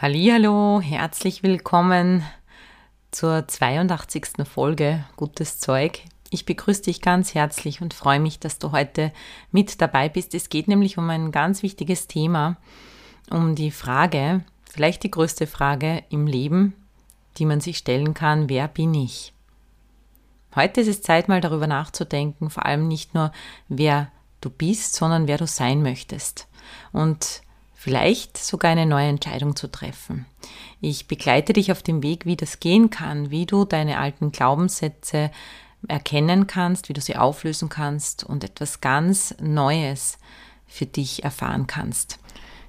Hallo, herzlich willkommen zur 82. Folge Gutes Zeug. Ich begrüße dich ganz herzlich und freue mich, dass du heute mit dabei bist. Es geht nämlich um ein ganz wichtiges Thema, um die Frage, vielleicht die größte Frage im Leben, die man sich stellen kann, wer bin ich? Heute ist es Zeit, mal darüber nachzudenken, vor allem nicht nur, wer du bist, sondern wer du sein möchtest. Und vielleicht sogar eine neue Entscheidung zu treffen. Ich begleite dich auf dem Weg, wie das gehen kann, wie du deine alten Glaubenssätze erkennen kannst, wie du sie auflösen kannst und etwas ganz Neues für dich erfahren kannst.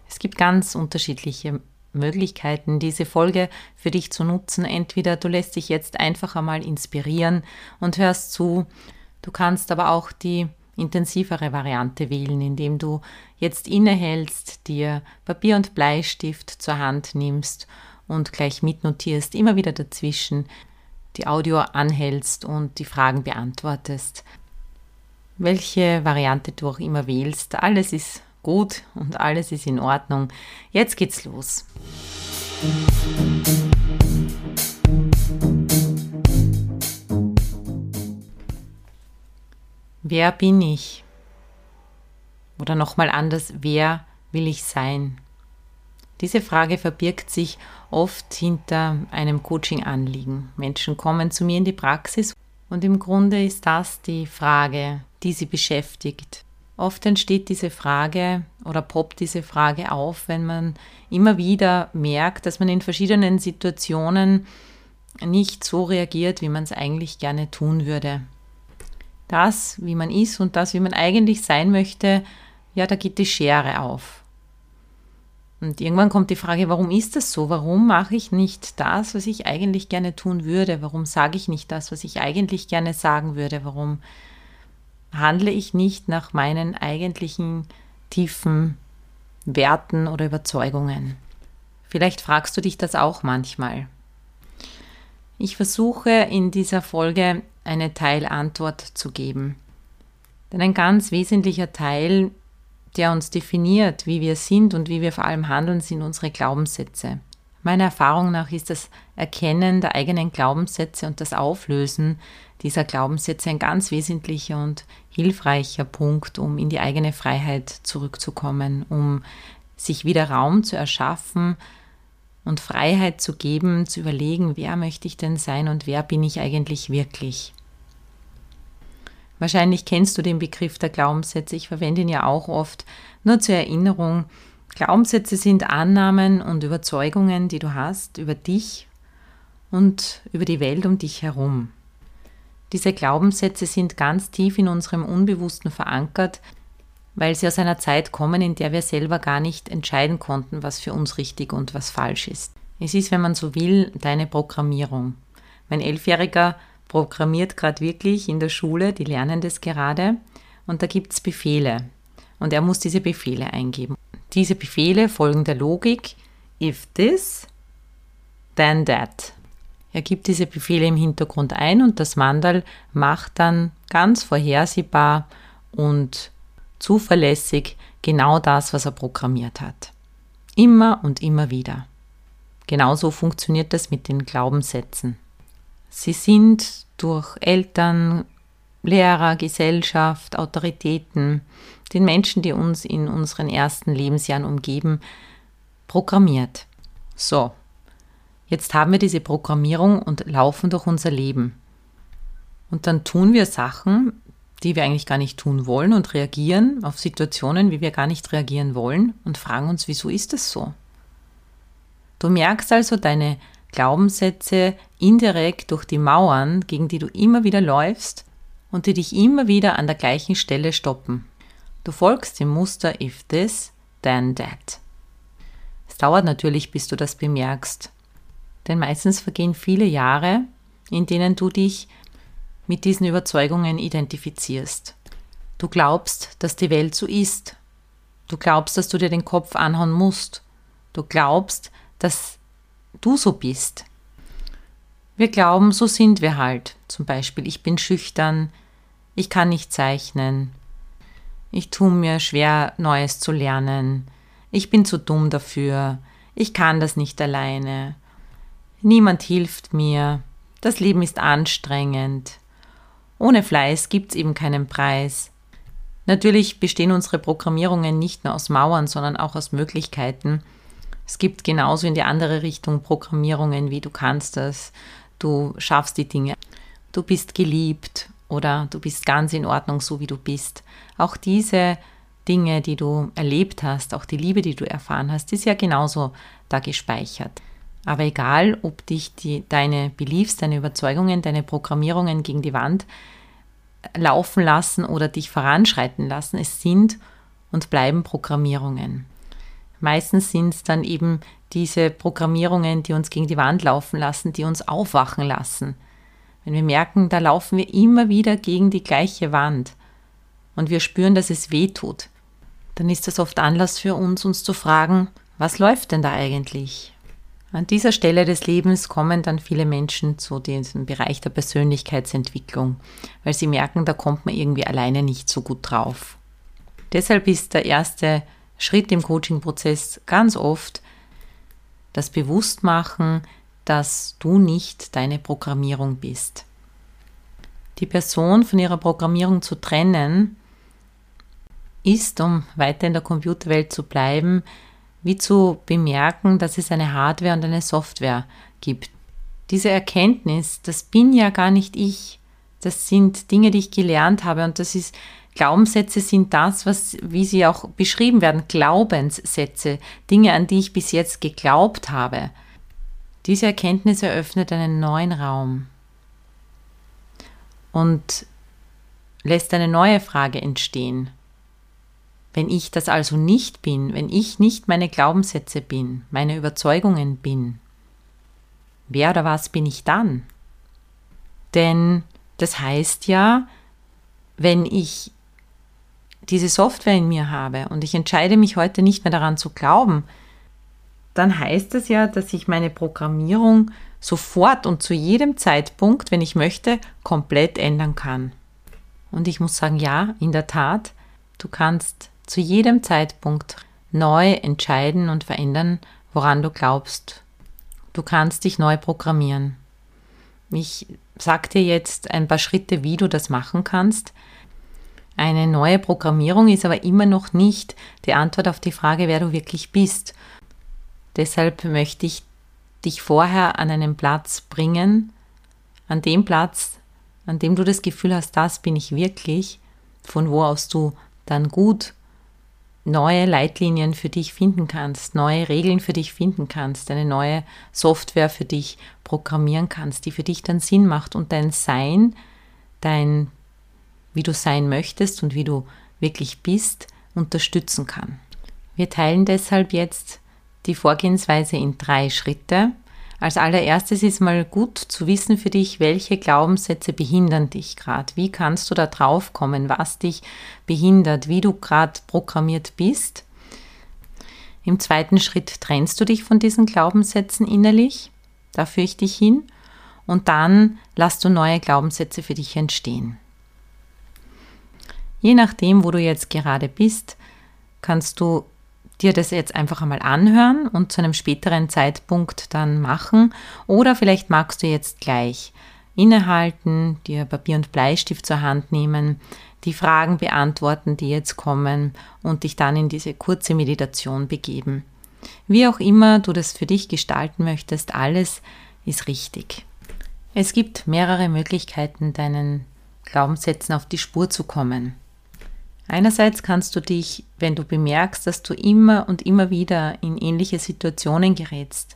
Es gibt ganz unterschiedliche Möglichkeiten, diese Folge für dich zu nutzen. Entweder du lässt dich jetzt einfach einmal inspirieren und hörst zu. Du kannst aber auch die intensivere Variante wählen, indem du jetzt innehältst, dir Papier und Bleistift zur Hand nimmst und gleich mitnotierst, immer wieder dazwischen die Audio anhältst und die Fragen beantwortest. Welche Variante du auch immer wählst, alles ist gut und alles ist in Ordnung. Jetzt geht's los. Wer bin ich? Oder nochmal anders, wer will ich sein? Diese Frage verbirgt sich oft hinter einem Coaching-Anliegen. Menschen kommen zu mir in die Praxis und im Grunde ist das die Frage, die sie beschäftigt. Oft entsteht diese Frage oder poppt diese Frage auf, wenn man immer wieder merkt, dass man in verschiedenen Situationen nicht so reagiert, wie man es eigentlich gerne tun würde das, wie man ist und das, wie man eigentlich sein möchte, ja, da geht die Schere auf. Und irgendwann kommt die Frage, warum ist das so? Warum mache ich nicht das, was ich eigentlich gerne tun würde? Warum sage ich nicht das, was ich eigentlich gerne sagen würde? Warum handle ich nicht nach meinen eigentlichen tiefen Werten oder Überzeugungen? Vielleicht fragst du dich das auch manchmal. Ich versuche in dieser Folge eine Teilantwort zu geben. Denn ein ganz wesentlicher Teil, der uns definiert, wie wir sind und wie wir vor allem handeln, sind unsere Glaubenssätze. Meiner Erfahrung nach ist das Erkennen der eigenen Glaubenssätze und das Auflösen dieser Glaubenssätze ein ganz wesentlicher und hilfreicher Punkt, um in die eigene Freiheit zurückzukommen, um sich wieder Raum zu erschaffen und Freiheit zu geben, zu überlegen, wer möchte ich denn sein und wer bin ich eigentlich wirklich. Wahrscheinlich kennst du den Begriff der Glaubenssätze. Ich verwende ihn ja auch oft. Nur zur Erinnerung. Glaubenssätze sind Annahmen und Überzeugungen, die du hast über dich und über die Welt um dich herum. Diese Glaubenssätze sind ganz tief in unserem Unbewussten verankert, weil sie aus einer Zeit kommen, in der wir selber gar nicht entscheiden konnten, was für uns richtig und was falsch ist. Es ist, wenn man so will, deine Programmierung. Mein Elfjähriger programmiert gerade wirklich in der Schule, die lernen das gerade und da gibt es Befehle und er muss diese Befehle eingeben. Diese Befehle folgen der Logik, if this, then that. Er gibt diese Befehle im Hintergrund ein und das Mandal macht dann ganz vorhersehbar und zuverlässig genau das, was er programmiert hat. Immer und immer wieder. Genauso funktioniert das mit den Glaubenssätzen. Sie sind durch Eltern, Lehrer, Gesellschaft, Autoritäten, den Menschen, die uns in unseren ersten Lebensjahren umgeben, programmiert. So, jetzt haben wir diese Programmierung und laufen durch unser Leben. Und dann tun wir Sachen, die wir eigentlich gar nicht tun wollen und reagieren auf Situationen, wie wir gar nicht reagieren wollen und fragen uns, wieso ist das so? Du merkst also, deine Glaubenssätze indirekt durch die Mauern, gegen die du immer wieder läufst und die dich immer wieder an der gleichen Stelle stoppen. Du folgst dem Muster if this, than that. Es dauert natürlich, bis du das bemerkst. Denn meistens vergehen viele Jahre, in denen du dich mit diesen Überzeugungen identifizierst. Du glaubst, dass die Welt so ist. Du glaubst, dass du dir den Kopf anhauen musst. Du glaubst, dass du so bist. Wir glauben, so sind wir halt. Zum Beispiel, ich bin schüchtern, ich kann nicht zeichnen, ich tue mir schwer, Neues zu lernen, ich bin zu dumm dafür, ich kann das nicht alleine, niemand hilft mir, das Leben ist anstrengend, ohne Fleiß gibt's eben keinen Preis. Natürlich bestehen unsere Programmierungen nicht nur aus Mauern, sondern auch aus Möglichkeiten. Es gibt genauso in die andere Richtung Programmierungen wie du kannst das, du schaffst die Dinge, du bist geliebt oder du bist ganz in Ordnung, so wie du bist. Auch diese Dinge, die du erlebt hast, auch die Liebe, die du erfahren hast, ist ja genauso da gespeichert. Aber egal, ob dich die, deine Beliefs, deine Überzeugungen, deine Programmierungen gegen die Wand laufen lassen oder dich voranschreiten lassen, es sind und bleiben Programmierungen. Meistens sind es dann eben diese Programmierungen, die uns gegen die Wand laufen lassen, die uns aufwachen lassen. Wenn wir merken, da laufen wir immer wieder gegen die gleiche Wand und wir spüren, dass es weh tut, dann ist das oft Anlass für uns, uns zu fragen, was läuft denn da eigentlich? An dieser Stelle des Lebens kommen dann viele Menschen zu diesem Bereich der Persönlichkeitsentwicklung, weil sie merken, da kommt man irgendwie alleine nicht so gut drauf. Deshalb ist der erste Schritt im Coaching-Prozess ganz oft das Bewusstmachen, dass du nicht deine Programmierung bist. Die Person von ihrer Programmierung zu trennen, ist, um weiter in der Computerwelt zu bleiben, wie zu bemerken, dass es eine Hardware und eine Software gibt. Diese Erkenntnis, das bin ja gar nicht ich. Das sind Dinge, die ich gelernt habe und das ist Glaubenssätze sind das, was wie sie auch beschrieben werden, Glaubenssätze, Dinge, an die ich bis jetzt geglaubt habe. Diese Erkenntnis eröffnet einen neuen Raum und lässt eine neue Frage entstehen. Wenn ich das also nicht bin, wenn ich nicht meine Glaubenssätze bin, meine Überzeugungen bin, wer oder was bin ich dann? Denn das heißt ja, wenn ich diese Software in mir habe und ich entscheide mich heute nicht mehr daran zu glauben, dann heißt das ja, dass ich meine Programmierung sofort und zu jedem Zeitpunkt, wenn ich möchte, komplett ändern kann. Und ich muss sagen, ja, in der Tat, du kannst zu jedem Zeitpunkt neu entscheiden und verändern, woran du glaubst. Du kannst dich neu programmieren. Ich sage dir jetzt ein paar Schritte, wie du das machen kannst. Eine neue Programmierung ist aber immer noch nicht die Antwort auf die Frage, wer du wirklich bist. Deshalb möchte ich dich vorher an einen Platz bringen, an dem Platz, an dem du das Gefühl hast, das bin ich wirklich, von wo aus du dann gut neue Leitlinien für dich finden kannst, neue Regeln für dich finden kannst, eine neue Software für dich programmieren kannst, die für dich dann Sinn macht und dein Sein, dein, wie du sein möchtest und wie du wirklich bist, unterstützen kann. Wir teilen deshalb jetzt die Vorgehensweise in drei Schritte. Als allererstes ist mal gut zu wissen für dich, welche Glaubenssätze behindern dich gerade. Wie kannst du da drauf kommen, was dich behindert, wie du gerade programmiert bist. Im zweiten Schritt trennst du dich von diesen Glaubenssätzen innerlich. Da führe ich dich hin. Und dann lässt du neue Glaubenssätze für dich entstehen. Je nachdem, wo du jetzt gerade bist, kannst du dir das jetzt einfach einmal anhören und zu einem späteren Zeitpunkt dann machen. Oder vielleicht magst du jetzt gleich innehalten, dir Papier und Bleistift zur Hand nehmen, die Fragen beantworten, die jetzt kommen und dich dann in diese kurze Meditation begeben. Wie auch immer du das für dich gestalten möchtest, alles ist richtig. Es gibt mehrere Möglichkeiten, deinen Glaubenssätzen auf die Spur zu kommen. Einerseits kannst du dich, wenn du bemerkst, dass du immer und immer wieder in ähnliche Situationen gerätst,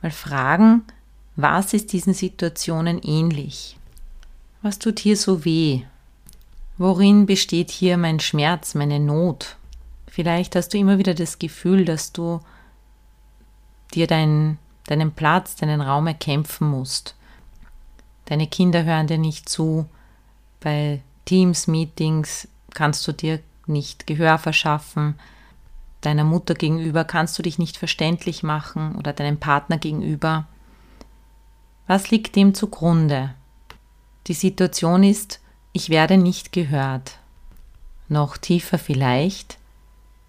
mal fragen, was ist diesen Situationen ähnlich? Was tut hier so weh? Worin besteht hier mein Schmerz, meine Not? Vielleicht hast du immer wieder das Gefühl, dass du dir deinen, deinen Platz, deinen Raum erkämpfen musst. Deine Kinder hören dir nicht zu. Bei Teams-Meetings kannst du dir nicht Gehör verschaffen. Deiner Mutter gegenüber kannst du dich nicht verständlich machen oder deinem Partner gegenüber. Was liegt dem zugrunde? Die Situation ist, ich werde nicht gehört. Noch tiefer vielleicht,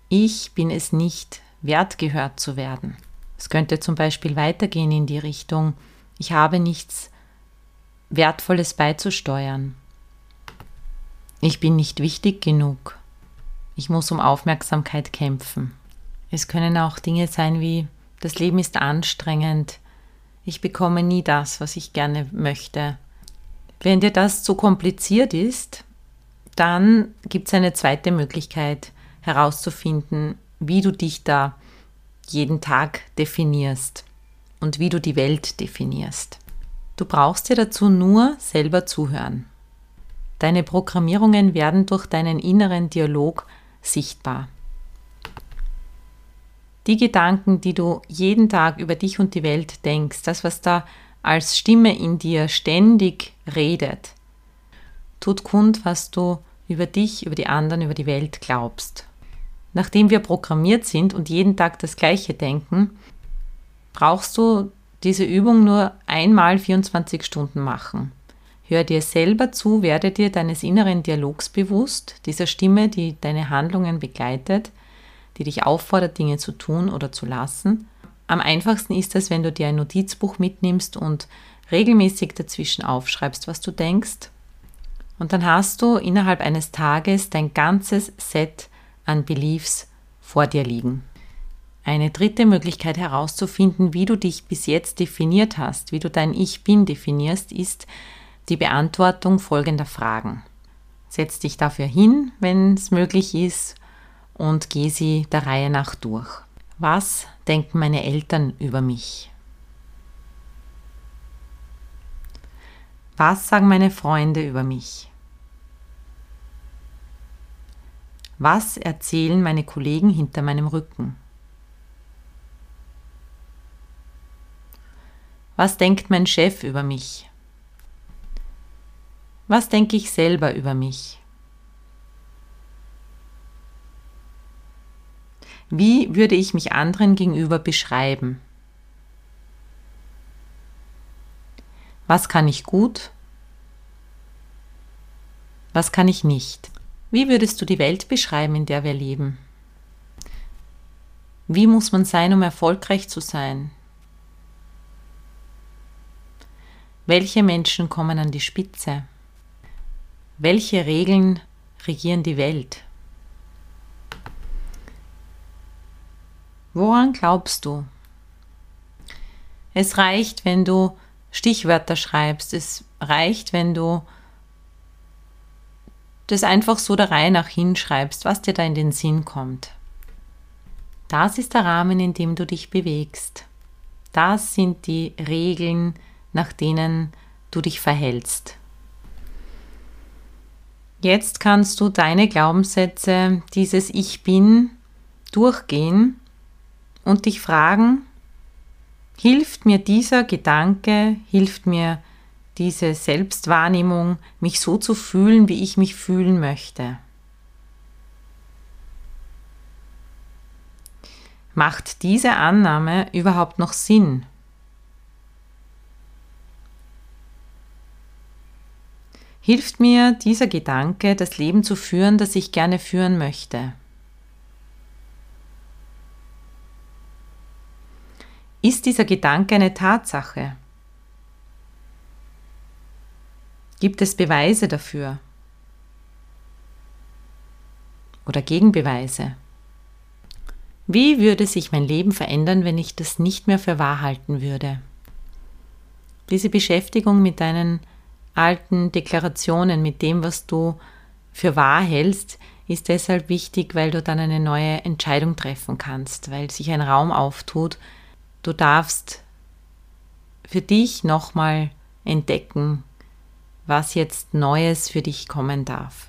ich bin es nicht wert gehört zu werden. Es könnte zum Beispiel weitergehen in die Richtung, ich habe nichts Wertvolles beizusteuern. Ich bin nicht wichtig genug. Ich muss um Aufmerksamkeit kämpfen. Es können auch Dinge sein wie, das Leben ist anstrengend, ich bekomme nie das, was ich gerne möchte. Wenn dir das zu kompliziert ist, dann gibt es eine zweite Möglichkeit herauszufinden, wie du dich da jeden Tag definierst und wie du die Welt definierst. Du brauchst dir dazu nur selber zuhören. Deine Programmierungen werden durch deinen inneren Dialog sichtbar. Die Gedanken, die du jeden Tag über dich und die Welt denkst, das, was da als Stimme in dir ständig redet, tut kund, was du über dich, über die anderen, über die Welt glaubst. Nachdem wir programmiert sind und jeden Tag das Gleiche denken, brauchst du diese Übung nur einmal 24 Stunden machen. Hör dir selber zu, werde dir deines inneren Dialogs bewusst, dieser Stimme, die deine Handlungen begleitet, die dich auffordert, Dinge zu tun oder zu lassen. Am einfachsten ist es, wenn du dir ein Notizbuch mitnimmst und regelmäßig dazwischen aufschreibst, was du denkst. Und dann hast du innerhalb eines Tages dein ganzes Set an Beliefs vor dir liegen. Eine dritte Möglichkeit herauszufinden, wie du dich bis jetzt definiert hast, wie du dein Ich bin definierst, ist, die Beantwortung folgender Fragen. Setz dich dafür hin, wenn es möglich ist, und geh sie der Reihe nach durch. Was denken meine Eltern über mich? Was sagen meine Freunde über mich? Was erzählen meine Kollegen hinter meinem Rücken? Was denkt mein Chef über mich? Was denke ich selber über mich? Wie würde ich mich anderen gegenüber beschreiben? Was kann ich gut? Was kann ich nicht? Wie würdest du die Welt beschreiben, in der wir leben? Wie muss man sein, um erfolgreich zu sein? Welche Menschen kommen an die Spitze? Welche Regeln regieren die Welt? Woran glaubst du? Es reicht, wenn du Stichwörter schreibst. Es reicht, wenn du das einfach so der Reihe nach hinschreibst, was dir da in den Sinn kommt. Das ist der Rahmen, in dem du dich bewegst. Das sind die Regeln, nach denen du dich verhältst. Jetzt kannst du deine Glaubenssätze, dieses Ich bin, durchgehen und dich fragen, hilft mir dieser Gedanke, hilft mir diese Selbstwahrnehmung, mich so zu fühlen, wie ich mich fühlen möchte? Macht diese Annahme überhaupt noch Sinn? Hilft mir dieser Gedanke, das Leben zu führen, das ich gerne führen möchte. Ist dieser Gedanke eine Tatsache? Gibt es Beweise dafür? Oder Gegenbeweise? Wie würde sich mein Leben verändern, wenn ich das nicht mehr für wahr halten würde? Diese Beschäftigung mit deinen alten Deklarationen, mit dem, was du für wahr hältst, ist deshalb wichtig, weil du dann eine neue Entscheidung treffen kannst, weil sich ein Raum auftut. Du darfst für dich nochmal entdecken, was jetzt Neues für dich kommen darf.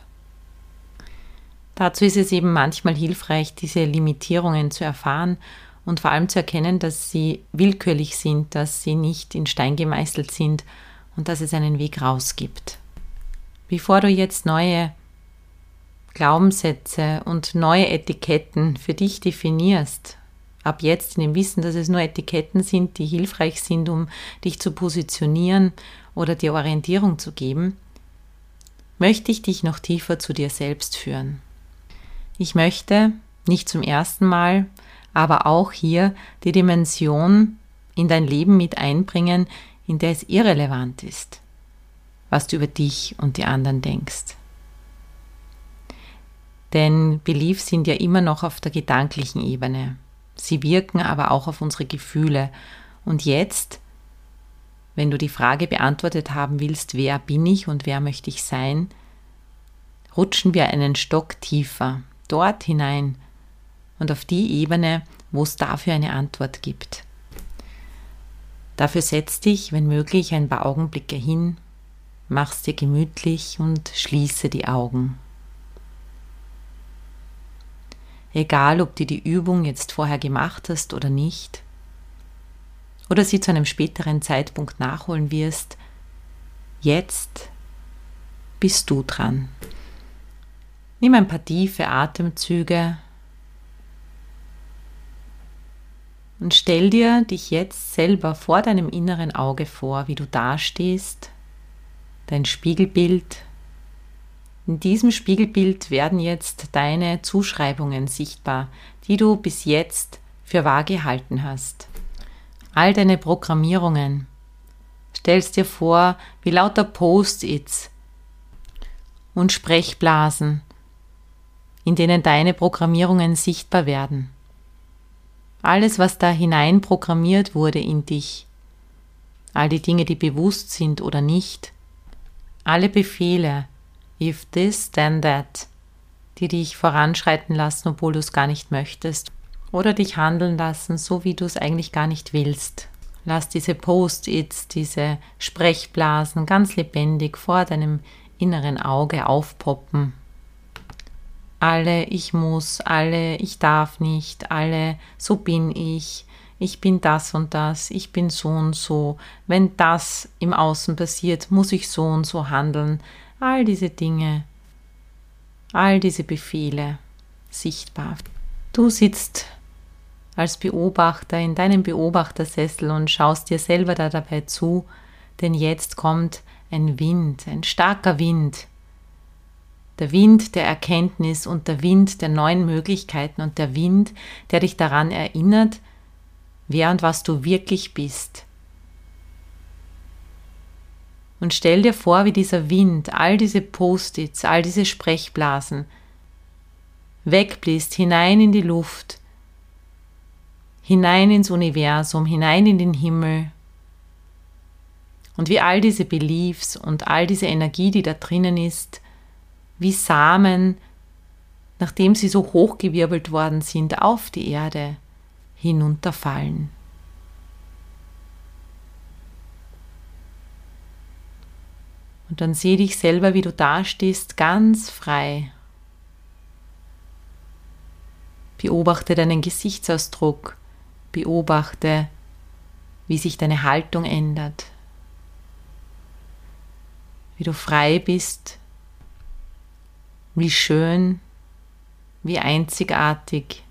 Dazu ist es eben manchmal hilfreich, diese Limitierungen zu erfahren und vor allem zu erkennen, dass sie willkürlich sind, dass sie nicht in Stein gemeißelt sind und dass es einen Weg raus gibt. Bevor du jetzt neue Glaubenssätze und neue Etiketten für dich definierst, ab jetzt in dem Wissen, dass es nur Etiketten sind, die hilfreich sind, um dich zu positionieren oder dir Orientierung zu geben, möchte ich dich noch tiefer zu dir selbst führen. Ich möchte nicht zum ersten Mal, aber auch hier die Dimension in dein Leben mit einbringen, in der es irrelevant ist, was du über dich und die anderen denkst. Denn Beliefs sind ja immer noch auf der gedanklichen Ebene. Sie wirken aber auch auf unsere Gefühle. Und jetzt, wenn du die Frage beantwortet haben willst, wer bin ich und wer möchte ich sein, rutschen wir einen Stock tiefer, dort hinein und auf die Ebene, wo es dafür eine Antwort gibt. Dafür setz dich, wenn möglich, ein paar Augenblicke hin, mach's dir gemütlich und schließe die Augen. egal ob du die Übung jetzt vorher gemacht hast oder nicht, oder sie zu einem späteren Zeitpunkt nachholen wirst, jetzt bist du dran. Nimm ein paar tiefe Atemzüge und stell dir dich jetzt selber vor deinem inneren Auge vor, wie du dastehst, dein Spiegelbild in diesem Spiegelbild werden jetzt deine Zuschreibungen sichtbar, die du bis jetzt für wahr gehalten hast. All deine Programmierungen. Stellst dir vor, wie lauter Post-its und Sprechblasen, in denen deine Programmierungen sichtbar werden. Alles, was da hinein programmiert wurde in dich, all die Dinge, die bewusst sind oder nicht, alle Befehle, if this, then that, die dich voranschreiten lassen, obwohl du es gar nicht möchtest, oder dich handeln lassen, so wie du es eigentlich gar nicht willst. Lass diese Post-its, diese Sprechblasen ganz lebendig vor deinem inneren Auge aufpoppen. Alle ich muss, alle ich darf nicht, alle so bin ich, ich bin das und das, ich bin so und so, wenn das im Außen passiert, muss ich so und so handeln, all diese Dinge, all diese Befehle sichtbar. Du sitzt als Beobachter in deinem Beobachtersessel und schaust dir selber da dabei zu, denn jetzt kommt ein Wind, ein starker Wind. Der Wind der Erkenntnis und der Wind der neuen Möglichkeiten und der Wind, der dich daran erinnert, wer und was du wirklich bist. Und stell dir vor, wie dieser Wind, all diese Post-its, all diese Sprechblasen wegbläst hinein in die Luft, hinein ins Universum, hinein in den Himmel. Und wie all diese Beliefs und all diese Energie, die da drinnen ist, wie Samen, nachdem sie so hochgewirbelt worden sind, auf die Erde hinunterfallen. Und dann sieh dich selber, wie du dastehst, ganz frei. Beobachte deinen Gesichtsausdruck. Beobachte, wie sich deine Haltung ändert. Wie du frei bist. Wie schön. Wie einzigartig.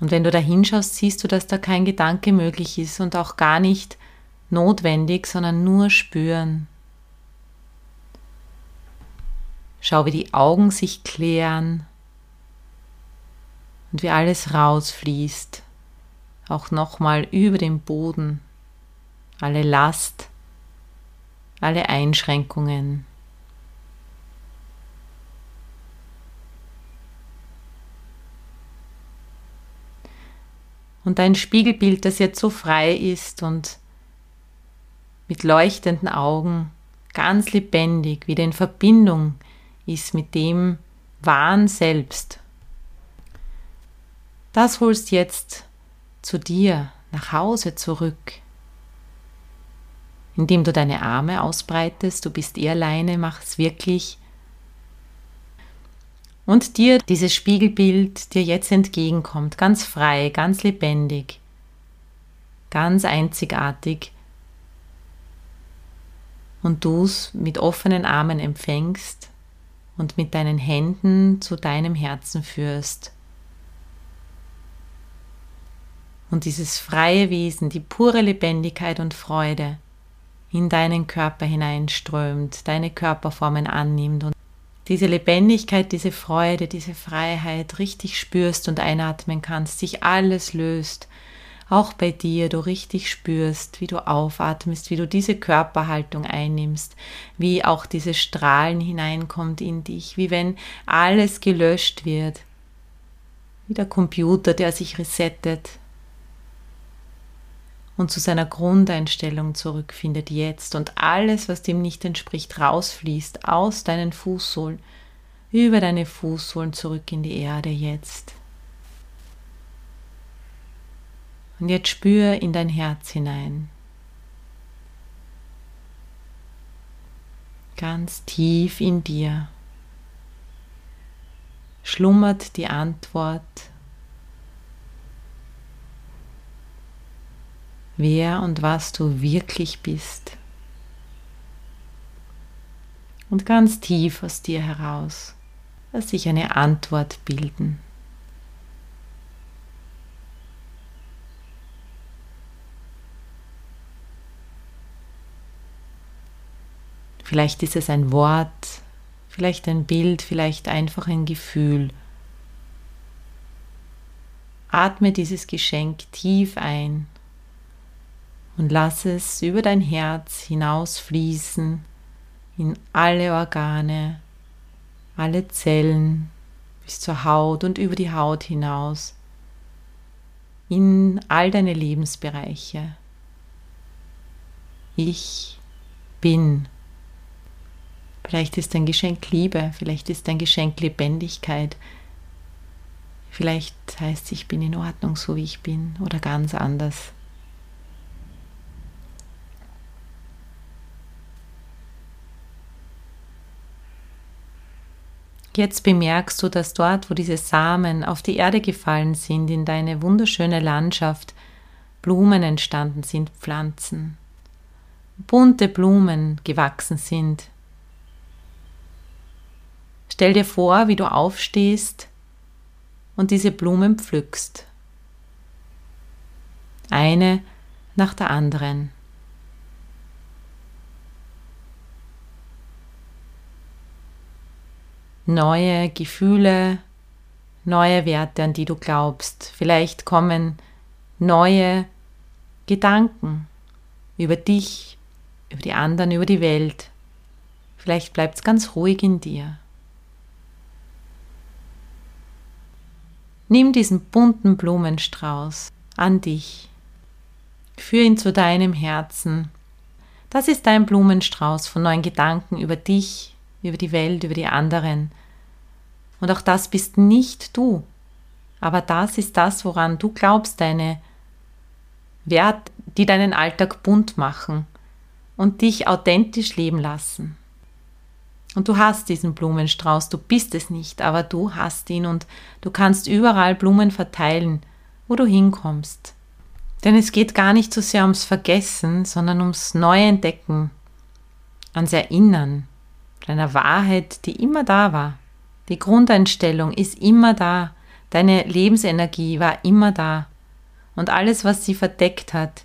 Und wenn du da hinschaust, siehst du, dass da kein Gedanke möglich ist und auch gar nicht notwendig, sondern nur spüren. Schau, wie die Augen sich klären und wie alles rausfließt, auch nochmal über den Boden, alle Last, alle Einschränkungen. Und dein Spiegelbild, das jetzt so frei ist und mit leuchtenden Augen, ganz lebendig, wieder in Verbindung ist mit dem wahren Selbst. Das holst jetzt zu dir nach Hause zurück, indem du deine Arme ausbreitest, du bist eh alleine, mach es wirklich und dir dieses Spiegelbild dir jetzt entgegenkommt, ganz frei, ganz lebendig, ganz einzigartig und du es mit offenen Armen empfängst und mit deinen Händen zu deinem Herzen führst. Und dieses freie Wesen, die pure Lebendigkeit und Freude in deinen Körper hineinströmt, deine Körperformen annimmt und diese Lebendigkeit, diese Freude, diese Freiheit richtig spürst und einatmen kannst, sich alles löst, auch bei dir du richtig spürst, wie du aufatmest, wie du diese Körperhaltung einnimmst, wie auch diese Strahlen hineinkommt in dich, wie wenn alles gelöscht wird, wie der Computer, der sich resettet und zu seiner Grundeinstellung zurückfindet jetzt und alles, was dem nicht entspricht, rausfließt aus deinen Fußsohlen, über deine Fußsohlen zurück in die Erde jetzt. Und jetzt spür in dein Herz hinein. Ganz tief in dir schlummert die Antwort, wer und was du wirklich bist. Und ganz tief aus dir heraus lass sich eine Antwort bilden. Vielleicht ist es ein Wort, vielleicht ein Bild, vielleicht einfach ein Gefühl. Atme dieses Geschenk tief ein und lass es über dein Herz hinausfließen in alle Organe, alle Zellen bis zur Haut und über die Haut hinaus, in all deine Lebensbereiche. Ich bin. Vielleicht ist dein Geschenk Liebe, vielleicht ist dein Geschenk Lebendigkeit, vielleicht heißt es, ich bin in Ordnung, so wie ich bin oder ganz anders. Jetzt bemerkst du, dass dort, wo diese Samen auf die Erde gefallen sind, in deine wunderschöne Landschaft, Blumen entstanden sind, Pflanzen, bunte Blumen gewachsen sind, Stell dir vor, wie du aufstehst und diese Blumen pflückst. Eine nach der anderen. Neue Gefühle, neue Werte, an die du glaubst. Vielleicht kommen neue Gedanken über dich, über die anderen, über die Welt. Vielleicht bleibt es ganz ruhig in dir. Nimm diesen bunten Blumenstrauß an dich. Führ ihn zu deinem Herzen. Das ist dein Blumenstrauß von neuen Gedanken über dich, über die Welt, über die anderen. Und auch das bist nicht du. Aber das ist das, woran du glaubst, deine Werte, die deinen Alltag bunt machen und dich authentisch leben lassen. Und du hast diesen Blumenstrauß, du bist es nicht, aber du hast ihn und du kannst überall Blumen verteilen, wo du hinkommst. Denn es geht gar nicht so sehr ums Vergessen, sondern ums Neuentdecken, ans Erinnern, deiner Wahrheit, die immer da war. Die Grundeinstellung ist immer da, deine Lebensenergie war immer da. Und alles, was sie verdeckt hat,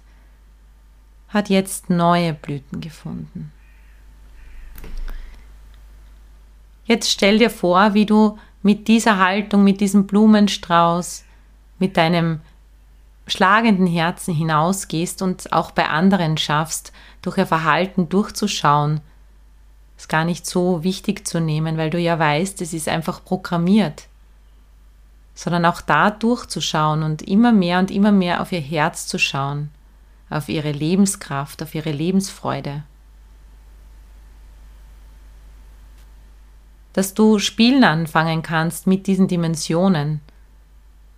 hat jetzt neue Blüten gefunden. Jetzt stell dir vor, wie du mit dieser Haltung, mit diesem Blumenstrauß, mit deinem schlagenden Herzen hinausgehst und auch bei anderen schaffst, durch ihr Verhalten durchzuschauen. Ist gar nicht so wichtig zu nehmen, weil du ja weißt, es ist einfach programmiert. Sondern auch da durchzuschauen und immer mehr und immer mehr auf ihr Herz zu schauen, auf ihre Lebenskraft, auf ihre Lebensfreude. dass du spielen anfangen kannst mit diesen Dimensionen,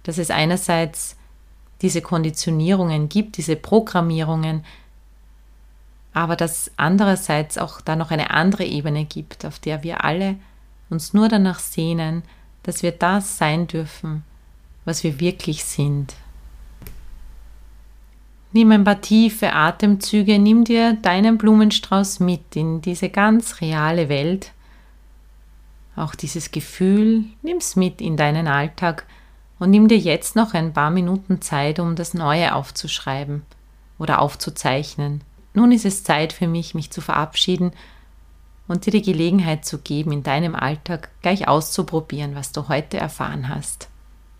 dass es einerseits diese Konditionierungen gibt, diese Programmierungen, aber dass andererseits auch da noch eine andere Ebene gibt, auf der wir alle uns nur danach sehnen, dass wir das sein dürfen, was wir wirklich sind. Nimm ein paar tiefe Atemzüge, nimm dir deinen Blumenstrauß mit in diese ganz reale Welt. Auch dieses Gefühl, nimm's mit in deinen Alltag und nimm dir jetzt noch ein paar Minuten Zeit, um das Neue aufzuschreiben oder aufzuzeichnen. Nun ist es Zeit für mich, mich zu verabschieden und dir die Gelegenheit zu geben, in deinem Alltag gleich auszuprobieren, was du heute erfahren hast.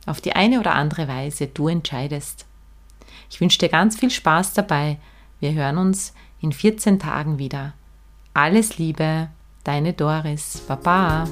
Auf die eine oder andere Weise, du entscheidest. Ich wünsche dir ganz viel Spaß dabei. Wir hören uns in 14 Tagen wieder. Alles Liebe, deine Doris. Baba.